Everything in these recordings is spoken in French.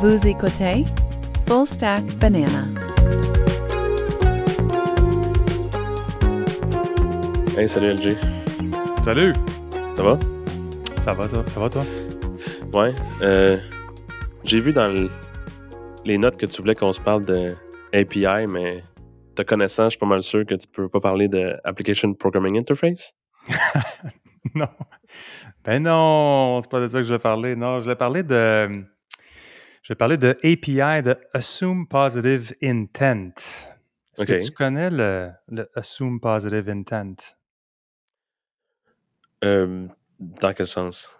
Vous écoutez Full Stack Banana. Hey, salut LG. Salut! Ça va? Ça va, toi? Ça va, toi? Ouais. Euh, J'ai vu dans le- les notes que tu voulais qu'on se parle de API, mais te connaissant, je suis pas mal sûr que tu peux pas parler de Application Programming Interface. non. Ben non, c'est pas de ça que je vais parler. Non, je vais parler de. Je vais parler de API, de Assume Positive Intent. Est-ce que tu connais le, le Assume Positive Intent? Euh, dans quel sens?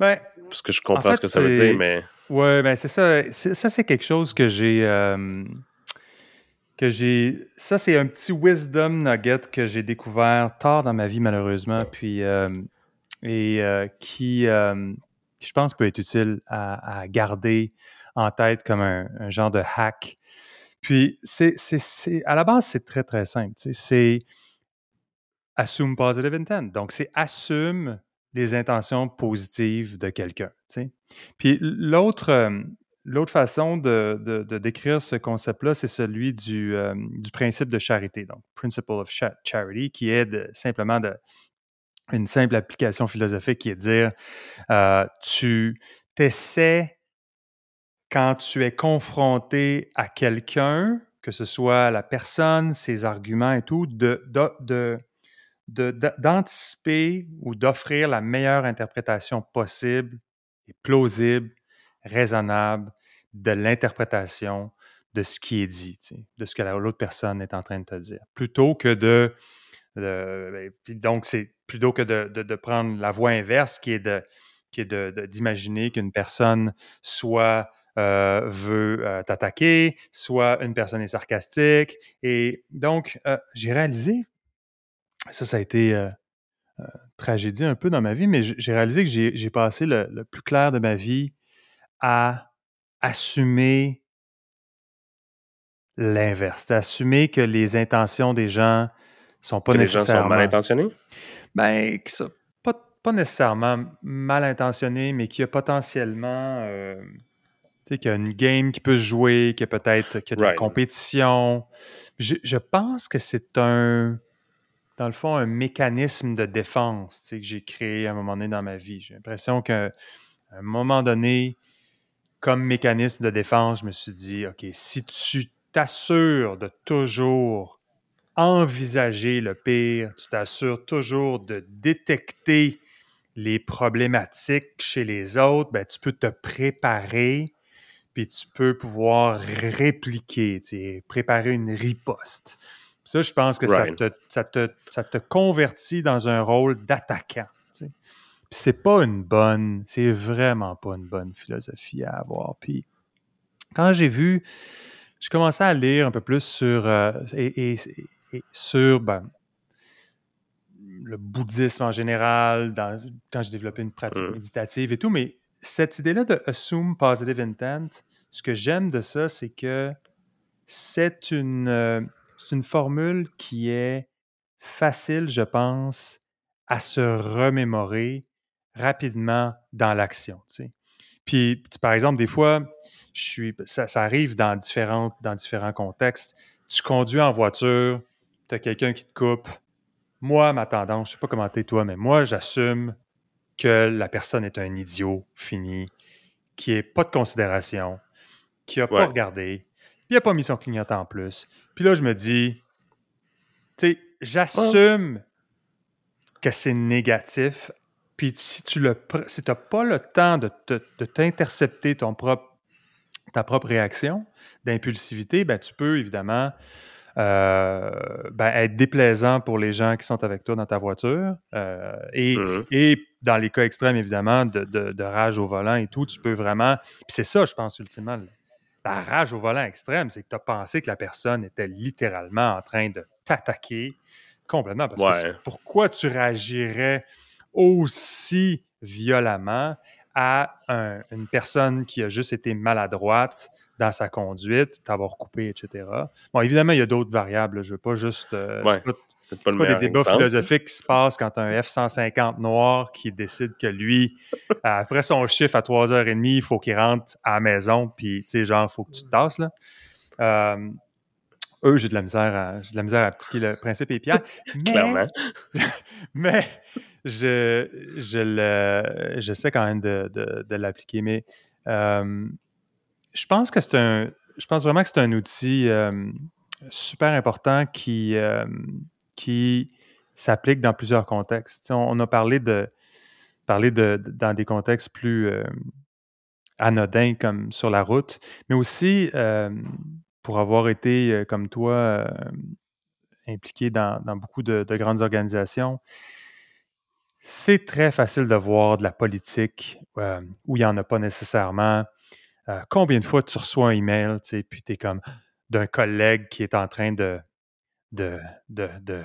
Ben, Parce que je comprends fait, ce que ça veut dire, mais Ouais, ben c'est ça. Ça, c'est quelque chose que j'ai. euh, que j'ai. Ça, c'est un petit wisdom nugget que j'ai découvert tard dans ma vie, malheureusement. Puis. euh, et euh, qui, je pense, peut être utile à, garder en tête comme un, genre de hack. Puis, c'est, à la base, c'est très, très simple. C'est assume positive intent. Donc, c'est assume les intentions positives de quelqu'un. Puis l'autre, l'autre façon de, décrire ce concept-là, c'est celui du, du principe de charité, donc Principle of Cha- Charity, qui est simplement de, une simple application philosophique qui est de dire euh, tu t'essaies quand tu es confronté à quelqu'un, que ce soit la personne, ses arguments et tout, de, de, de- d'anticiper ou d'offrir la meilleure interprétation possible et plausible, raisonnable de l'interprétation de ce qui est dit, de ce que la- l'autre personne est en train de te dire, plutôt que de, ben, donc c'est plutôt que de, prendre la voie inverse, qui est de qui est d'imaginer qu'une personne soit euh, veut euh, t'attaquer, soit une personne est sarcastique. Et donc, euh, j'ai réalisé, ça, ça a été tragédie un peu dans ma vie, mais j'ai réalisé que j'ai passé le, le plus clair de ma vie à assumer l'inverse, assumer que les intentions des gens sont pas que les gens nécessairement... sont mal intentionnés. Ben, pas, pas nécessairement mal intentionné, mais qui a potentiellement. euh, tu sais, qu'il y a une game qui peut se jouer, qu'il y a peut-être qu'il y a de la Right. compétition. Je, je pense que c'est un. Dans le fond, un mécanisme de défense tu sais, que j'ai créé à un moment donné dans ma vie. J'ai l'impression qu'à un moment donné, comme mécanisme de défense, je me suis dit, OK, si tu t'assures de toujours envisager le pire, tu t'assures toujours de détecter les problématiques chez les autres, ben, tu peux te préparer, puis tu peux pouvoir répliquer, tu sais, préparer une riposte. Ça, je pense que ça, te, ça, te, ça te convertit dans un rôle d'attaquant. tu sais. Puis c'est pas une bonne, c'est vraiment pas une bonne philosophie à avoir. Puis quand j'ai vu, je commençais à lire un peu plus sur, euh, et, et- et sur ben, le bouddhisme en général, dans- quand j'ai développé une pratique Mm. méditative et tout, mais cette idée-là de assume positive intent, ce que j'aime de ça, c'est que c'est une, euh, une formule qui est facile, je pense, à se remémorer rapidement dans l'action. tu sais. Puis, par exemple, des fois, je suis, ça, ça arrive dans, différentes, dans différents contextes. Tu conduis en voiture, tu as quelqu'un qui te coupe. Moi, ma tendance, je sais pas comment t'es toi, mais moi, j'assume que la personne est un idiot fini, qui n'a pas de considération, qui n'a Ouais. pas regardé, il n'a pas mis son clignotant en plus. Puis là, je me dis, tu sais, j'assume que c'est négatif. Puis si tu le si n'as pas le temps de, te- de t'intercepter ton propre, ta propre réaction d'impulsivité, ben, tu peux évidemment euh, ben, être déplaisant pour les gens qui sont avec toi dans ta voiture. euh, et, Mhm. et dans les cas extrêmes, évidemment, de, de- de rage au volant et tout, tu peux vraiment. Puis c'est ça, je pense, ultimement. La rage au volant extrême, c'est que tu as pensé que la personne était littéralement en train de t'attaquer complètement. Parce Ouais. que pourquoi tu réagirais aussi violemment à un- une personne qui a juste été maladroite dans sa conduite, t'avoir coupé, etc. Bon, évidemment, il y a d'autres variables. Je veux pas juste. euh, Ouais. c'est pas- des débats exemple. philosophiques qui se passent quand un F-150 noir qui décide que lui, après son chiffre à 3h30, il faut qu'il rentre à la maison, puis tu sais, genre, il faut que tu te tasses. Là. Euh, eux, j'ai de la misère à, j'ai de la misère à appliquer le principe. Mais, Clairement. mais je, je, le, je sais quand même de, l'appliquer. Mais euh, je pense que c'est un. Je pense vraiment que c'est un outil euh, super important qui, euh, qui s'applique dans plusieurs contextes. On, a parlé de de, dans des contextes plus anodins comme sur la route, mais aussi pour avoir été comme toi impliqué dans, beaucoup de grandes organisations, c'est très facile de voir de la politique euh, où il n'y en a pas nécessairement. Euh, combien de fois tu reçois un email, tu sais, puis tu es comme d'un collègue qui est en train de, de, de, de-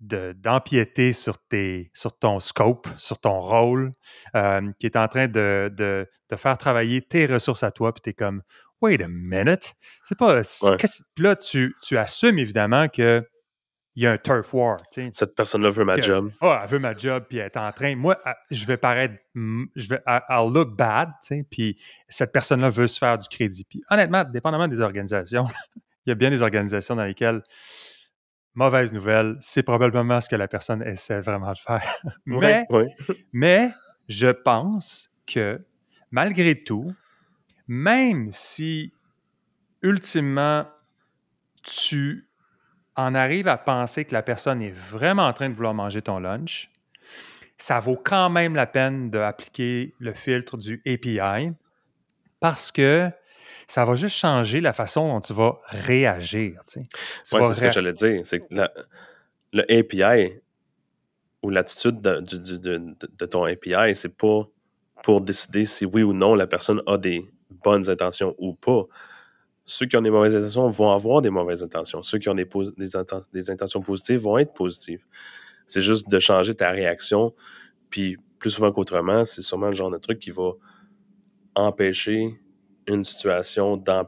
de- d'empiéter sur, tes, sur ton scope, sur ton rôle, euh, qui est en train de, de, de faire travailler tes ressources à toi, puis tu es comme, wait a minute, c'est pas. Ouais. là, tu, tu assumes évidemment qu'il y a un turf war, tu sais. Cette personne-là veut ma Que- job. Ah, elle veut ma job, puis elle est en train. Moi, ah, je vais paraître. Je vais, I'll look bad, puis cette personne-là veut se faire du crédit. Puis honnêtement, dépendamment des organisations, il y a bien des organisations dans lesquelles, mauvaise nouvelle, c'est probablement ce que la personne essaie vraiment de faire. Mais, Ouais, ouais. mais je pense que malgré tout, même si ultimement tu en arrives à penser que la personne est vraiment en train de vouloir manger ton lunch, ça vaut quand même la peine d'appliquer le filtre du API parce que ça va juste changer la façon dont tu vas réagir. tu sais. C'est ce que j'allais dire. C'est que la- le API ou l'attitude de- de ton API, c'est pas pour décider si oui ou non la personne a des bonnes intentions ou pas. Ceux qui ont des mauvaises intentions vont avoir des mauvaises intentions. Ceux qui ont des, intentions positives vont être positives. C'est juste de changer ta réaction. Puis plus souvent qu'autrement, c'est sûrement le genre de truc qui va empêcher une situation d'am-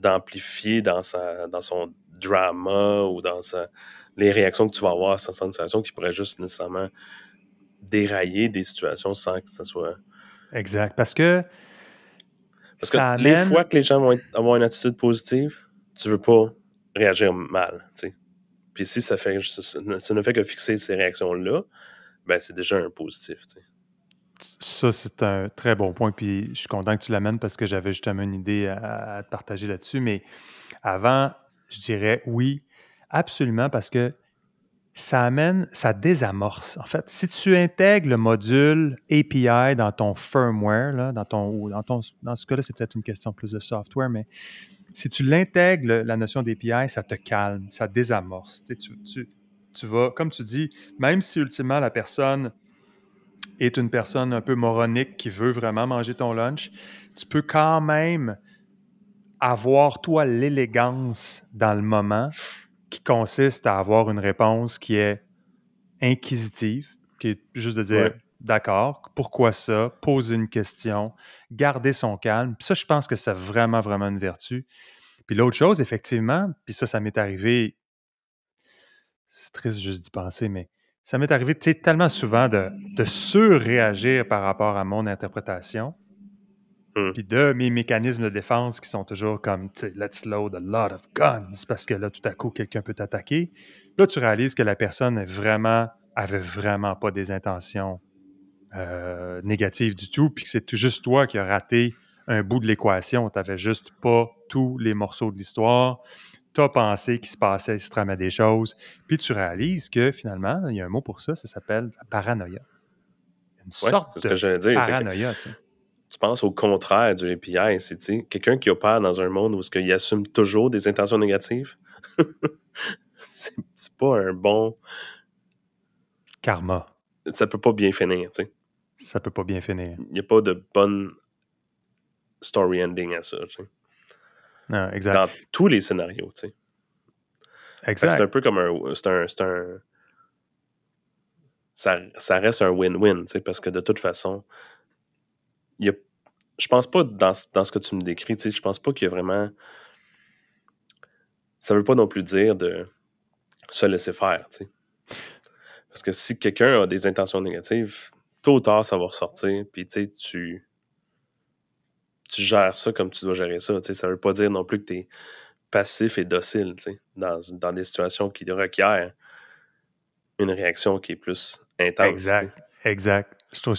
d'amplifier dans, dans son drama ou dans sa, les réactions que tu vas avoir à certaines situations qui pourraient juste nécessairement dérailler des situations sans que ça soit. Exact. Parce que Parce que ça les amène- fois que les gens vont être- avoir une attitude positive, tu veux pas réagir mal. tu sais. Puis si ça fait ça, ça ne fait que fixer ces réactions-là, ben c'est déjà un positif. tu sais. Ça, c'est un très bon point. Puis je suis content que tu l'amènes parce que j'avais justement une idée à, à te partager là-dessus. Mais avant, je dirais oui, absolument, parce que ça amène, ça désamorce. En fait, si tu intègres le module API dans ton firmware, là, dans, ton, dans, ton, dans ce cas-là, c'est peut-être une question plus de software, mais si tu l'intègres, la notion d'API, ça te calme, ça désamorce. Tu- tu vas, comme tu dis, même si ultimement la personne est une personne un peu moronique qui veut vraiment manger ton lunch, tu peux quand même avoir, toi, l'élégance dans le moment qui consiste à avoir une réponse qui est inquisitive, qui est juste de dire Ouais. d'accord, pourquoi ça, poser une question, garder son calme. Puis ça, je pense que c'est vraiment, vraiment une vertu. Puis l'autre chose, effectivement, puis ça, ça m'est arrivé, c'est triste juste d'y penser, mais ça m'est arrivé tellement souvent de, de surréagir par rapport à mon interprétation, Hmm. puis de mes mécanismes de défense qui sont toujours comme, tu sais, let's load a lot of guns, parce que là, tout à coup, quelqu'un peut t'attaquer. Là, tu réalises que la personne est vraiment, avait vraiment pas des intentions euh, négatives du tout, puis que c'est juste toi qui as raté un bout de l'équation. Tu n'avais juste pas tous les morceaux de l'histoire. Tu as pensé qu'il se passait, il se tramait des choses, puis tu réalises que finalement, il y a un mot pour ça, ça s'appelle la paranoïa. Une Ouais, sorte de que j'allais dire. c'est que paranoïa, tu sais. Tu penses au contraire du API. C'est tu sais, quelqu'un qui opère dans un monde où -ce il assume toujours des intentions négatives? c'est pas un bon. Karma. Ça peut pas bien finir. tu sais. Ça peut pas bien finir. Il n'y a pas de bonne story ending à ça. tu sais. Non, exact. Dans tous les scénarios. tu sais. Exact. C'est un peu comme un. C'est un. c'est un- ça, ça reste un win-win, tu sais, parce que de toute façon, y a, je pense pas dans, dans ce que tu me décris, je pense pas qu'il y a vraiment. Ça veut pas non plus dire de se laisser faire, tu sais. Parce que si quelqu'un a des intentions négatives, tôt ou tard, ça va ressortir, puis tu tu tu gères ça comme tu dois gérer ça. Tu sais, ça veut pas dire non plus que tu es passif et docile tu dans, dans des situations qui requièrent une réaction qui est plus intense. Exact, exact. Je trouve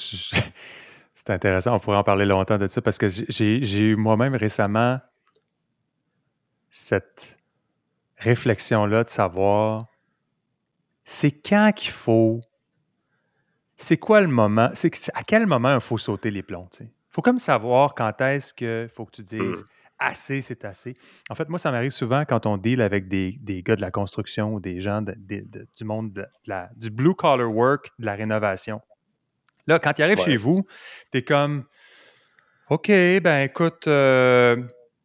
c'est intéressant. On pourrait en parler longtemps de ça parce que j'ai eu moi-même récemment cette réflexion-là de savoir c'est quand qu'il faut. C'est quoi le moment? C'est à quel moment il faut sauter les plombs? Il faut comme savoir quand est-ce qu'il faut que tu dises mmh. assez, c'est assez. En fait, moi, ça m'arrive souvent quand on deal avec des, des, gars de la construction ou des gens du monde la, du blue collar work, de la rénovation. Là, quand ils arrivent chez vous, tu es comme OK, ben écoute, euh,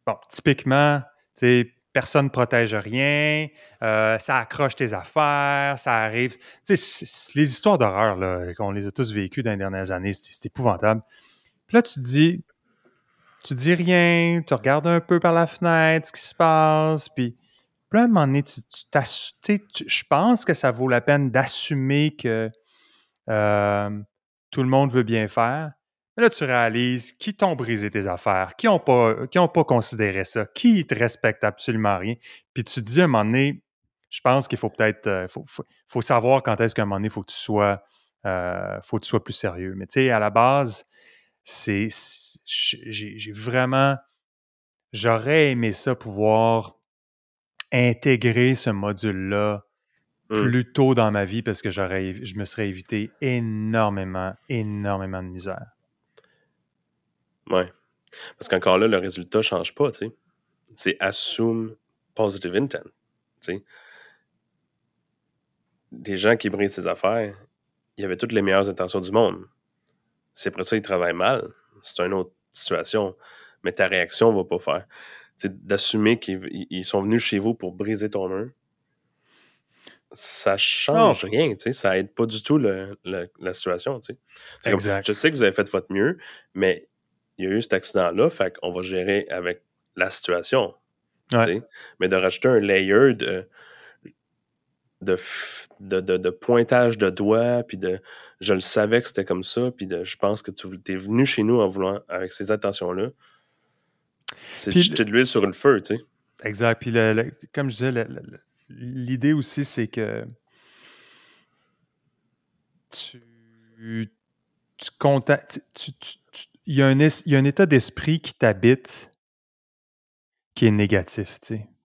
bon, typiquement, tu personne ne protège rien, euh, ça accroche tes affaires, ça arrive. Tu sais, les histoires d'horreur, là, qu'on les a tous vécues dans les dernières années, c'est épouvantable. Puis là, tu te dis, tu dis rien, tu regardes un peu par la fenêtre ce qui se passe, puis, puis à un moment donné, tu, tu, je pense que ça vaut la peine d'assumer que euh, tout le monde veut bien faire, là, tu réalises qui t'ont brisé tes affaires, qui n'ont pas, considéré ça, qui te respecte absolument rien. Puis tu te dis à un moment donné, je pense qu'il faut peut-être, euh, faut, faut, savoir quand est-ce qu'à un moment donné, il faut que tu sois, euh, faut que tu sois plus sérieux. Mais tu sais, à la base, c'est, j'ai vraiment, j'aurais aimé ça pouvoir intégrer ce module-là mmh. plus tôt dans ma vie parce que j'aurais, je me serais évité énormément, énormément de misère. Ouais. Parce qu'encore là, le résultat ne change pas, tu sais. C'est assume positive intent. Tu sais. Des gens qui brisent ses affaires, il y avait toutes les meilleures intentions du monde. C'est après ça ils travaillent mal, c'est une autre situation. Mais ta réaction ne va pas faire. D'assumer qu'ils sont venus chez vous pour briser ton mur, ça change rien, tu sais, ça aide pas du tout le, la situation, tu sais. Exact. je sais que vous avez fait votre mieux, mais il y a eu cet accident-là, fait qu'on va gérer avec la situation. Mais de rajouter un layer de, de, de, pointage de doigts, puis de je le savais que c'était comme ça, puis de je pense que tu es venu chez nous en voulant, avec ces attentions-là. C'est jeter de l'huile sur le feu, tu sais. Exact. Puis comme je disais, l'idée aussi, c'est que tu, tu, tu, il y, a un, état d'esprit qui t'habite qui est négatif.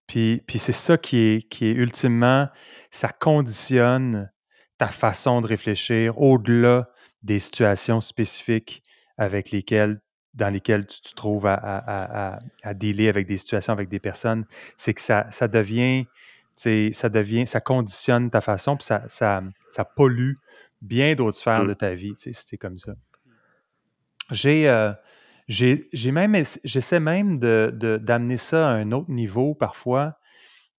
Puis, c'est ça qui est, qui ultimement, ça conditionne ta façon de réfléchir au-delà des situations spécifiques avec lesquelles, dans lesquelles tu te trouves à, à, avec des situations, avec des personnes. C'est que ça devient, ça devient, ça conditionne ta façon, puis ça, ça, ça pollue bien d'autres sphères mmh. de ta vie, si c'est comme ça. Euh, j'ai, j'ai, même, j'essaie même de, d'amener ça à un autre niveau parfois,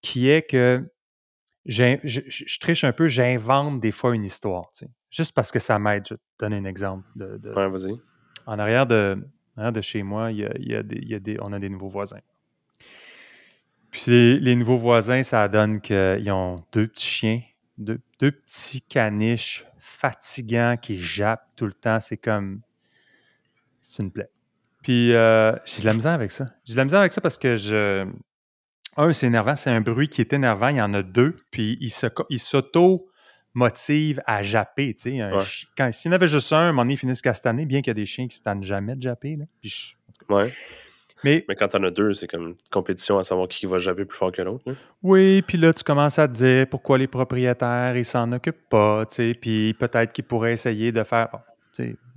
qui est que je, je, triche un peu, j'invente des fois une histoire, juste parce que ça m'aide. Je vais te donner un exemple. De, vas-y. En arrière de, de chez moi, il y a, il y a des, il y a des, on a des nouveaux voisins. Puis les, les nouveaux voisins, ça donne qu'ils ont deux petits chiens, deux, deux petits caniches fatigants qui jappent tout le temps. C'est comme c'est une plaie. Puis euh, j'ai de la misère avec ça. J'ai de la misère avec ça parce que je. Un, c'est énervant, c'est un bruit qui est énervant. Il y en a deux, puis il s'auto-motive à japper. Tu sais, Quand, s'il y en avait juste un, moment donné, ils finissent castaner, bien qu'il y a des chiens qui ne se tannent jamais de japper. Là. Puis ouais. Mais, Mais quand t'en as deux, c'est comme une compétition à savoir qui va japper plus fort que l'autre. Oui, puis là, tu commences à te dire pourquoi les propriétaires, ils s'en occupent pas, tu sais, puis peut-être qu'ils pourraient essayer de faire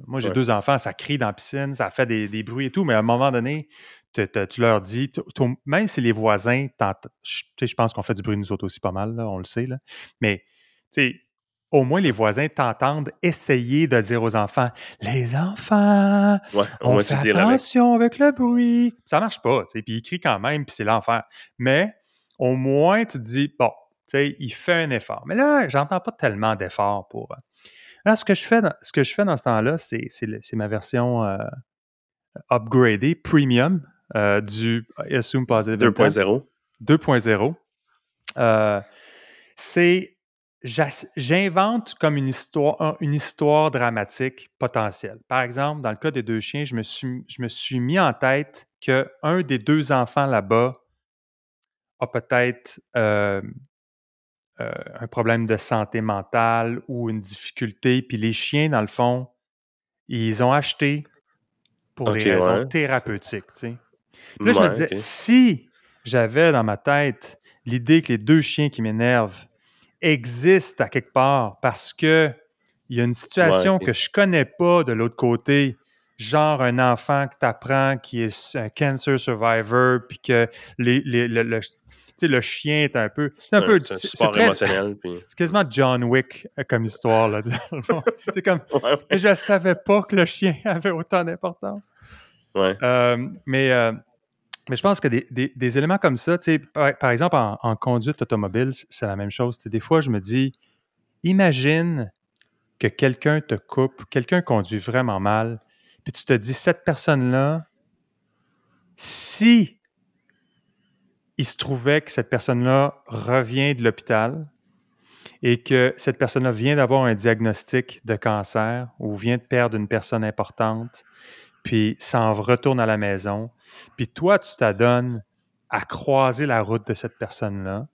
moi, j'ai deux enfants, ça crie dans la piscine, ça fait des, bruits et tout, mais à un moment donné, tu leur dis, même si les voisins, je pense qu'on fait du bruit nous autres aussi pas mal, on le sait, là, mais au moins les voisins t'entendent essayer de dire aux enfants Les enfants, on fait attention avec. le bruit. Ça marche pas, puis ils crient quand même, puis c'est l'enfer. Mais au moins, tu te dis Bon, il fait un effort. Mais là, j'entends pas tellement d'efforts pour. Alors, ce que je fais dans, ce, que je fais dans ce temps-là, c'est, ma version euh, upgradée, premium, euh, du Assume Positive 2.0. 2.0. Euh, c'est j'invente comme une histoire, une histoire dramatique potentielle. Par exemple, dans le cas des deux chiens, je me suis, je me suis mis en tête qu'un des deux enfants là-bas a peut-être euh, euh, un problème de santé mentale ou une difficulté, puis les chiens, dans le fond, ils ont acheté pour des raisons thérapeutiques. Puis là, je me disais, si j'avais dans ma tête l'idée que les deux chiens qui m'énervent existe à quelque part parce que il y a une situation que je connais pas de l'autre côté, genre un enfant que tu apprends qui est un cancer survivor, puis que les, les, le, le, chien est un peu. C'est un, peu. C'est émotionnel. C'est quasiment John Wick euh, comme histoire. Là, c'est comme. je ne savais pas que le chien avait autant d'importance. Ouais. Euh, mais. Euh, mais je pense que des, éléments comme ça, par, par exemple, en, conduite automobile, c'est la même chose. des fois, je me dis, imagine que quelqu'un te coupe, quelqu'un conduit vraiment mal, puis tu te dis, cette personne-là, si il se trouvait que cette personne-là revient de l'hôpital et que cette personne-là vient d'avoir un diagnostic de cancer ou vient de perdre une personne importante, puis s'en retourne à la maison, puis toi, tu t'adonnes à croiser la route de cette personne-là.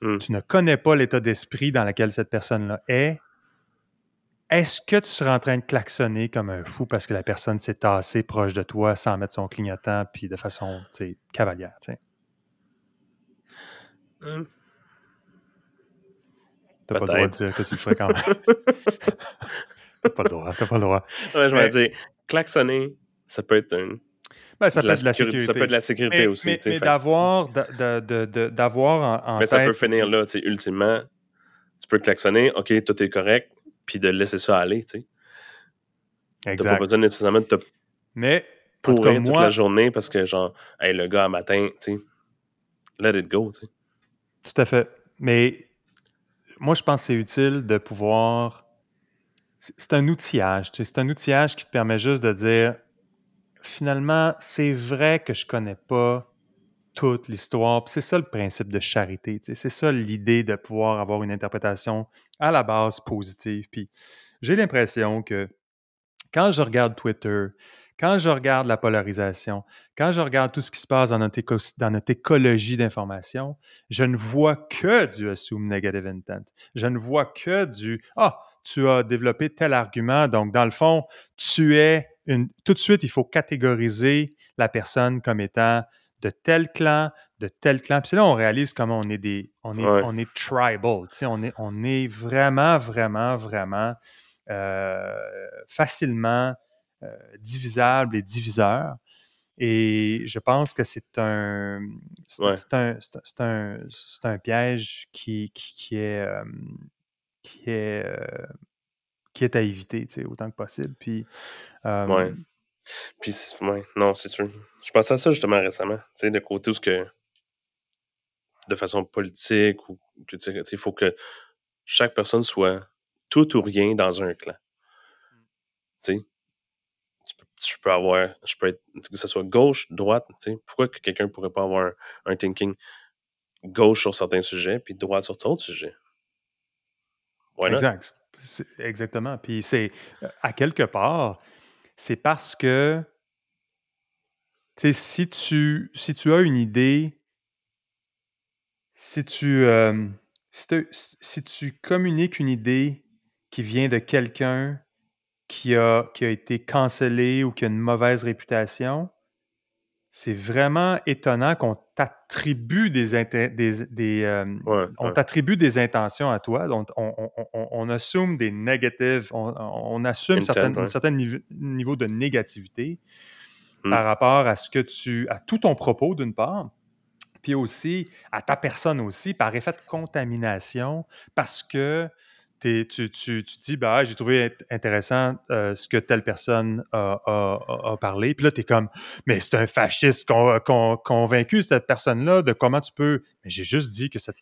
Hmm. Tu ne connais pas l'état d'esprit dans lequel cette personne-là est. Est-ce que tu seras en train de klaxonner comme un fou parce que la personne s'est tassée proche de toi sans mettre son clignotant puis de façon cavalière? Hmm. T'as pas le droit de dire que tu le ferais quand même. t'as pas le droit, t'as pas le droit. Ouais, je vais dire, klaxonner, ça peut être un, ben, ça, peut être de la sécurité. ça peut être de la sécurité aussi. Mais, mais d'avoir d'avoir en, Mais ça peut finir là, tu sais, ultimement. Tu peux klaxonner, OK, tout est correct, puis de laisser ça aller, tu sais. Exact. T'as pas besoin nécessairement de te mais, pourrir toute la journée parce que, genre, hey, le gars, à matin, tu sais, let it go, tu sais. Tout à fait. Mais moi, je pense que c'est utile de pouvoir... C'est un outillage, c'est un outillage qui te permet juste de dire finalement, c'est vrai que je connais pas toute l'histoire. C'est ça le principe de charité. C'est ça l'idée de pouvoir avoir une interprétation à la base positive. Puis j'ai l'impression que quand je regarde Twitter, quand je regarde la polarisation, quand je regarde tout ce qui se passe dans notre, dans notre écologie d'information, je ne vois que du assume negative intent. Je ne vois que du Ah, tu as développé tel argument, donc dans le fond, tu es tout de suite, il faut catégoriser la personne comme étant de tel clan, de tel clan. Puis là, on réalise comment on est des, on est, on est tribal, on est, on est vraiment, vraiment, vraiment euh, facilement euh, divisable et diviseur. Et je pense que c'est un, c'est un, un, un, piège qui, qui, est, euh, qui est qui est à éviter, autant que possible. Puis, ouais. Puis, ouais, non, c'est sûr. Je pensais à ça justement récemment, tu sais, de côté où ce que, de façon politique, ou que, il faut que chaque personne soit tout ou rien dans un clan. Tu sais, je peux avoir, je peux être, que ce soit gauche, droite, tu sais, pourquoi que quelqu'un pourrait pas avoir un, thinking gauche sur certains sujets, puis droite sur d'autres sujets? Exact. Exactement. Puis c'est, euh, à quelque part, c'est parce que, si tu, si tu as une idée, si tu, euh, si, tu communiques une idée qui vient de quelqu'un qui a, qui a été cancellé ou qui a une mauvaise réputation, c'est vraiment étonnant qu'on t'attribue des, des, des euh, on t'attribue des intentions à toi. Donc, on, on, on, assume des négatives, on, assume un certain niveau, de négativité hmm. par rapport à ce que tu, à tout ton propos d'une part, puis aussi à ta personne aussi par effet de contamination, parce que tu, tu, tu, dis, bah, j'ai trouvé intéressant euh, ce que telle personne a, parlé. Puis là, tu es comme, mais c'est un fasciste convaincu, cette personne-là, de comment tu peux. Mais j'ai juste dit que cette,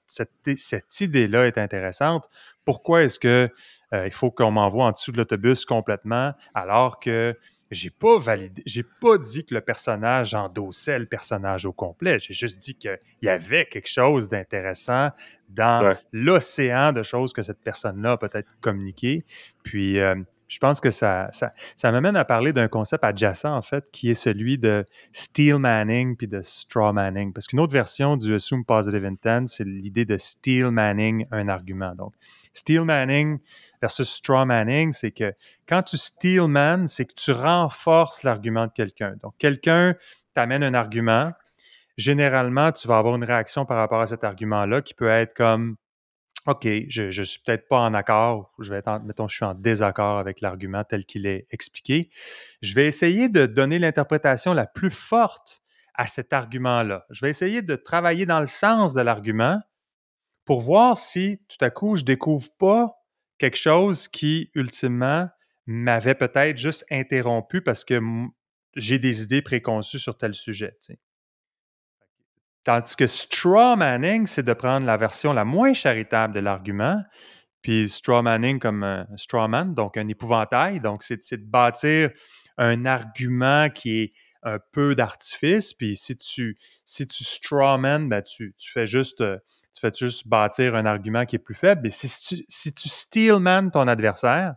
cette, idée-là est intéressante. Pourquoi est-ce que euh, il faut qu'on m'envoie en dessous de l'autobus complètement alors que j'ai pas validé, j'ai pas dit que le personnage endossait le personnage au complet. J'ai juste dit qu'il y avait quelque chose d'intéressant dans l'océan de choses que cette personne-là a peut-être communiqué. Puis, euh, je pense que ça, ça, ça m'amène à parler d'un concept adjacent, en fait, qui est celui de steel manning puis de straw manning. Parce qu'une autre version du assume positive intent, c'est l'idée de steel manning un argument. Donc, steel manning versus straw manning, c'est que quand tu steel man, c'est que tu renforces l'argument de quelqu'un. Donc, quelqu'un t'amène un argument. Généralement, tu vas avoir une réaction par rapport à cet argument-là qui peut être comme OK, je, je suis peut-être pas en accord, je vais être mettons, je suis en désaccord avec l'argument tel qu'il est expliqué. Je vais essayer de donner l'interprétation la plus forte à cet argument-là. Je vais essayer de travailler dans le sens de l'argument pour voir si tout à coup je découvre pas quelque chose qui, ultimement, m'avait peut-être juste interrompu parce que j'ai des idées préconçues sur tel sujet. Tandis que straw manning, c'est de prendre la version la moins charitable de l'argument, puis straw manning comme un straw man, donc un épouvantail. Donc, c'est de bâtir un argument qui est un peu d'artifice, puis si tu, si tu straw man, ben tu, tu, fais juste, tu fais juste bâtir un argument qui est plus faible. Et si tu, si tu steel man ton adversaire,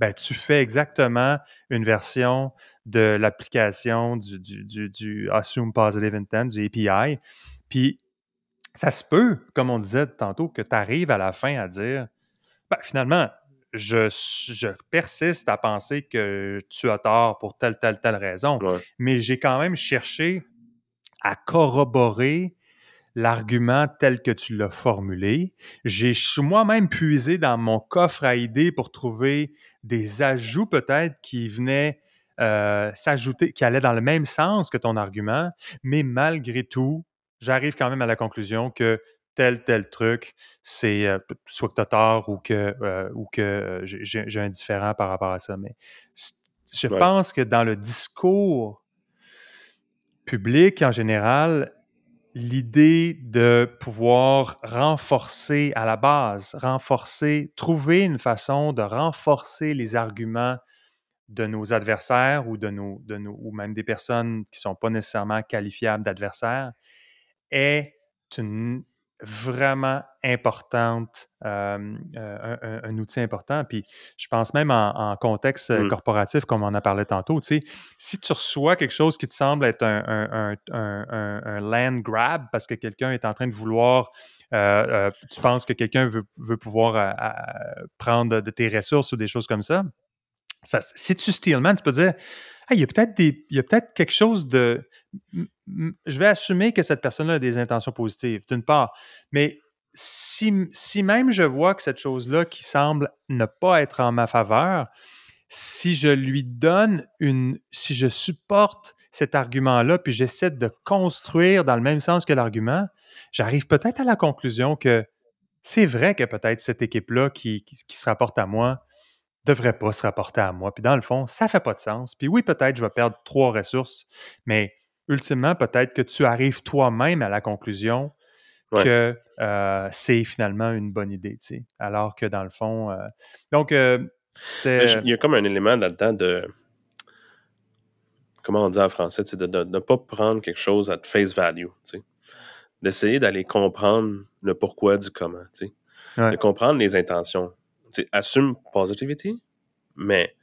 ben, tu fais exactement une version de l'application du, du, du, Assume Positive Intent, du API. Puis, ça se peut, comme on disait tantôt, que tu arrives à la fin à dire ben, finalement, je, je, persiste à penser que tu as tort pour telle, telle, telle raison. Mais j'ai quand même cherché à corroborer l'argument tel que tu l'as formulé. J'ai moi-même puisé dans mon coffre à idées pour trouver des ajouts peut-être qui venaient euh, s'ajouter, qui allaient dans le même sens que ton argument, mais malgré tout, j'arrive quand même à la conclusion que tel, tel truc, c'est euh, soit que tu as tort ou que, euh, ou que j'ai un différent par rapport à ça. Mais je pense que dans le discours public en général, l'idée de pouvoir renforcer à la base, renforcer, trouver une façon de renforcer les arguments de nos adversaires ou de nos, ou même des personnes qui ne sont pas nécessairement qualifiables d'adversaires est une vraiment importante, euh, un, outil important. Puis je pense même en, contexte mmh. corporatif, comme on en a parlé tantôt, tu sais, si tu reçois quelque chose qui te semble être un, land grab parce que quelqu'un est en train de vouloir euh, euh, tu penses que quelqu'un veut, veut, pouvoir prendre de tes ressources ou des choses comme ça, ça si tu steelman, tu peux dire il y a peut-être des, il y a peut-être quelque chose de, je vais assumer que cette personne-là a des intentions positives, d'une part, mais si, même je vois que cette chose-là qui semble ne pas être en ma faveur, si je lui donne une, si je supporte cet argument-là, puis j'essaie de construire dans le même sens que l'argument, j'arrive peut-être à la conclusion que c'est vrai que peut-être cette équipe-là qui, qui, se rapporte à moi devrait pas se rapporter à moi. Puis dans le fond, ça fait pas de sens. Puis oui, peut-être je vais perdre trois ressources, mais ultimement, peut-être que tu arrives toi-même à la conclusion que euh, c'est finalement une bonne idée, tu sais. Alors que dans le fond... Euh, donc, euh, Il y a comme un élément là-dedans de... Comment on dit en français? De ne pas prendre quelque chose à face value, tu sais. D'essayer d'aller comprendre le pourquoi du comment, tu sais. De comprendre les intentions assume positivity, mais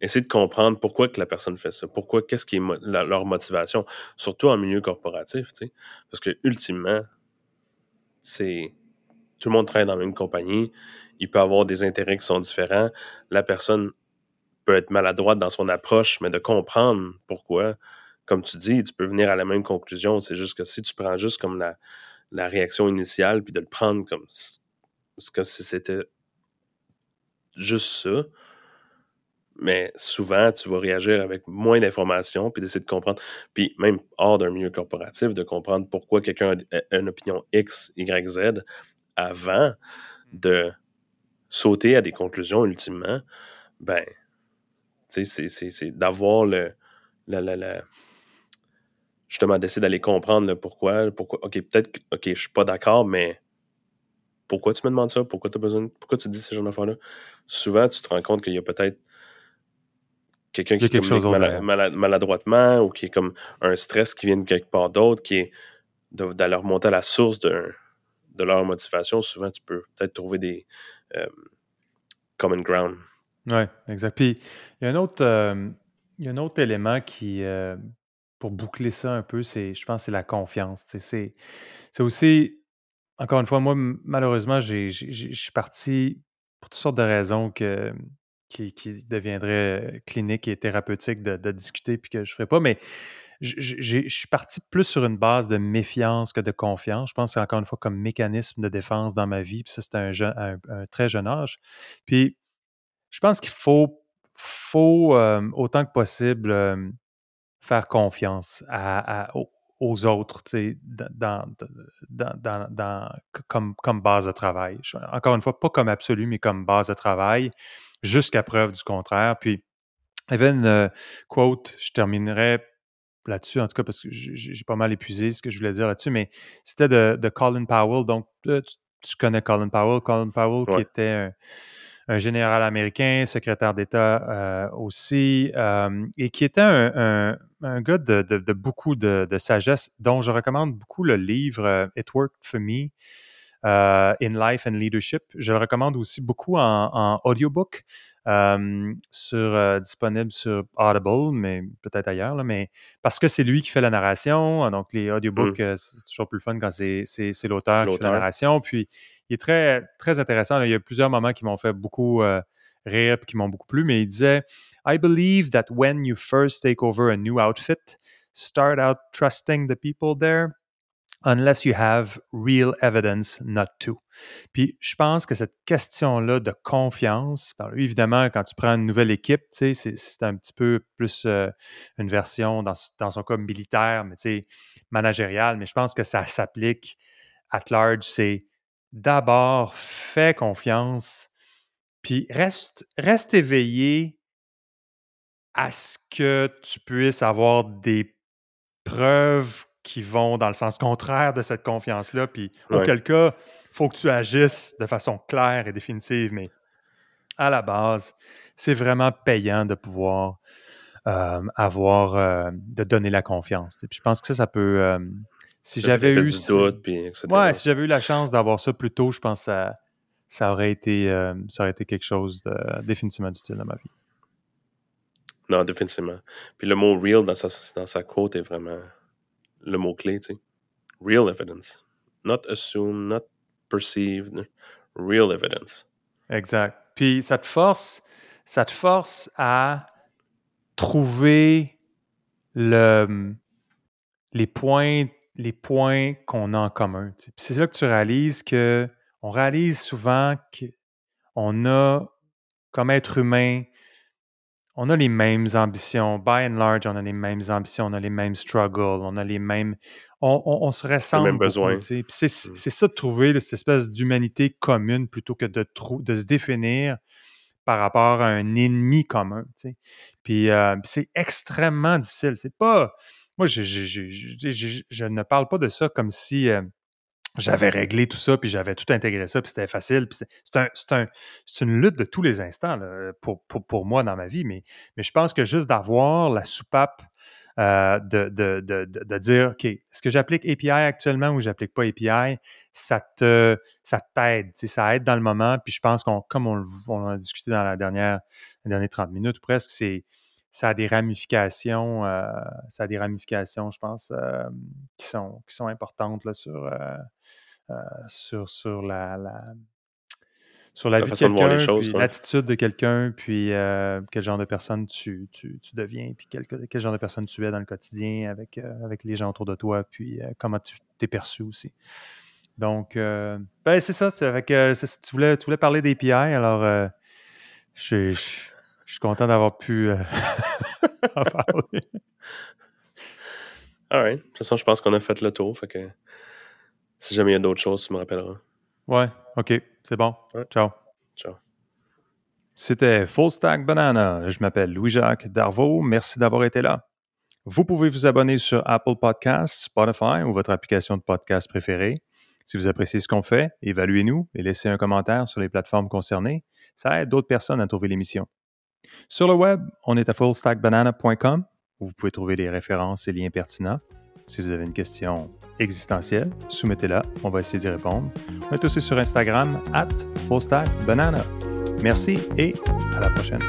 essayer de comprendre pourquoi que la personne fait ça, pourquoi, qu'est-ce qui est leur motivation, surtout en milieu corporatif. Parce que, ultimement, c'est. Tout le monde travaille dans la même compagnie, il peut avoir des intérêts qui sont différents, la personne peut être maladroite dans son approche, mais de comprendre pourquoi, comme tu dis, tu peux venir à la même conclusion. C'est juste que si tu prends juste comme la, la réaction initiale, puis de le prendre comme, comme si c'était juste ça. Mais souvent, tu vas réagir avec moins d'informations, puis d'essayer de comprendre. Puis même hors d'un milieu corporatif, de comprendre pourquoi quelqu'un a une opinion X, Y, Z avant de sauter à des conclusions ultimement, ben, tu sais, c'est d'avoir le, justement d'essayer d'aller comprendre le pourquoi, pourquoi, ok, peut-être que, ok, je suis pas d'accord, mais pourquoi tu me demandes ça? Pourquoi tu as besoin? Pourquoi tu dis ces genre d'affaires-là? Souvent, tu te rends compte qu'il y a peut-être quelqu'un qui quelque communique maladroitement ou qui est comme un stress qui vient de quelque part d'autre, qui est d'aller remonter à la source de, de leur motivation. Souvent, tu peux peut-être trouver des euh, common ground. Oui, exact. Puis, il y a un autre, euh, il y a un autre élément qui, euh, pour boucler ça un peu, c'est, je pense, c'est la confiance. c'est aussi, encore une fois, moi, malheureusement, je suis parti pour toutes sortes de raisons qui, qui deviendraient cliniques et thérapeutiques de, discuter puis que je ne ferai pas. Mais je suis parti plus sur une base de méfiance que de confiance. Je pense que encore une fois comme mécanisme de défense dans ma vie. Puis ça, c'était un, un- un très jeune âge. Puis je pense qu'il faut, faut euh, autant que possible euh, faire confiance à- à- aux autres, tu sais, dans, dans, dans- comme, comme base de travail. Encore une fois, pas comme absolu, mais comme base de travail, jusqu'à preuve du contraire. Puis, il y avait une euh, quote, je terminerai là-dessus, en tout cas, parce que j'ai pas mal épuisé ce que je voulais dire là-dessus, mais c'était de, de Colin Powell. Donc, euh, tu, tu connais Colin Powell. Colin Powell, qui était un, un général américain, secrétaire d'État euh, aussi, euh, et qui était un, un- un gars de, beaucoup de, de sagesse, dont je recommande beaucoup le livre euh, It Worked for Me. Euh, in Life and Leadership. Je le recommande aussi beaucoup en, en audiobook, euh, sur, euh, disponible sur Audible, mais peut-être ailleurs, là, mais parce que c'est lui qui fait la narration. Donc, les audiobooks, euh, c'est toujours plus fun quand c'est l'auteur qui fait la narration. Puis, il est très, très intéressant. là. Il y a plusieurs moments qui m'ont fait beaucoup rire et qui m'ont beaucoup plu, mais il disait I believe that when you first take over a new outfit, start out trusting the people there unless you have real evidence not to. Puis je pense que cette question-là de confiance, par- évidemment, quand tu prends une nouvelle équipe, c'est un petit peu plus euh, une version, dans, son cas militaire, mais managériale, mais je pense que ça s'applique at large. C'est d'abord, fais confiance, puis reste, reste éveillé à ce que tu puisses avoir des preuves qui vont dans le sens contraire de cette confiance-là. Puis, Ouais. auquel cas, il faut que tu agisses de façon claire et définitive. Mais à la base, c'est vraiment payant de pouvoir euh, avoir, euh, de donner la confiance. Et puis, je pense que ça, ça peut. euh, si j'avais eu. doute, puis etc. Ouais, si j'avais eu la chance d'avoir ça plus tôt, je pense que ça, ça, aurait, été, ça aurait été quelque chose de définitivement utile dans ma vie. Non, définitivement. Puis le mot real dans sa, dans sa quote est vraiment le mot-clé, tu sais. Real evidence. Not assumed, not perceived. Real evidence. Exact. Puis ça te force, ça te force à trouver le, les points, les points qu'on a en commun. Puis c'est là que tu réalises que on réalise souvent qu'on a, comme être humain, on a les mêmes ambitions. By and large, on a les mêmes ambitions, on a les mêmes struggles, on a les mêmes. On, on- on se ressemble. mêmes beaucoup, besoins. tu sais. Puis c'est Mm. c'est ça de trouver là, cette espèce d'humanité commune plutôt que de, de se définir par rapport à un ennemi commun. tu sais. Puis euh, puis c'est extrêmement difficile. C'est pas. Moi, je, je- je- je- je- je ne parle pas de ça comme si. euh, j'avais réglé tout ça, puis j'avais tout intégré ça, puis c'était facile. C'est un, un- une lutte de tous les instants pour, pour, pour moi dans ma vie, mais, mais je pense que juste d'avoir la soupape euh, de, de, de, de, dire, OK, est-ce que j'applique API actuellement ou j'applique pas API, ça te ça t'aide, ça aide dans le moment, puis je pense qu'on, comme on, on a discuté dans la dernière, les dernières 30 minutes presque, c'est ça a des ramifications, euh, ça a des ramifications, je pense, euh, qui, sont, qui sont importantes là, sur, sur, sur la, la- sur la, La vie de façon de voir les quelqu'un, choses, puis ouais. l'attitude de quelqu'un, puis euh, quel genre de personne tu, tu, tu deviens, puis quel, quel genre de personne tu es dans le quotidien avec, euh, avec les gens autour de toi, puis euh, comment tu t'es perçu aussi. Donc, euh, ben, c'est ça. c'est avec, euh, tu, voulais, tu voulais parler d'API, alors euh, je, je- je suis content d'avoir pu euh, en parler. All right. De toute façon, je pense qu'on a fait le tour. Fait que si jamais il y a d'autres choses, tu me rappelleras. Ouais, OK, c'est bon. Ouais. Ciao. Ciao. C'était Full Stack Banana. Je m'appelle Louis-Jacques Darvaux. Merci d'avoir été là. Vous pouvez vous abonner sur Apple Podcasts, Spotify ou votre application de podcast préférée. Si vous appréciez ce qu'on fait, évaluez-nous et laissez un commentaire sur les plateformes concernées. Ça aide d'autres personnes à trouver l'émission. Sur le web, on est à fullstackbanana.com où vous pouvez trouver des références et liens pertinents. Si vous avez une question existentielle, soumettez-la, on va essayer d'y répondre. On est aussi sur Instagram, at fullstackbanana. Merci et à la prochaine.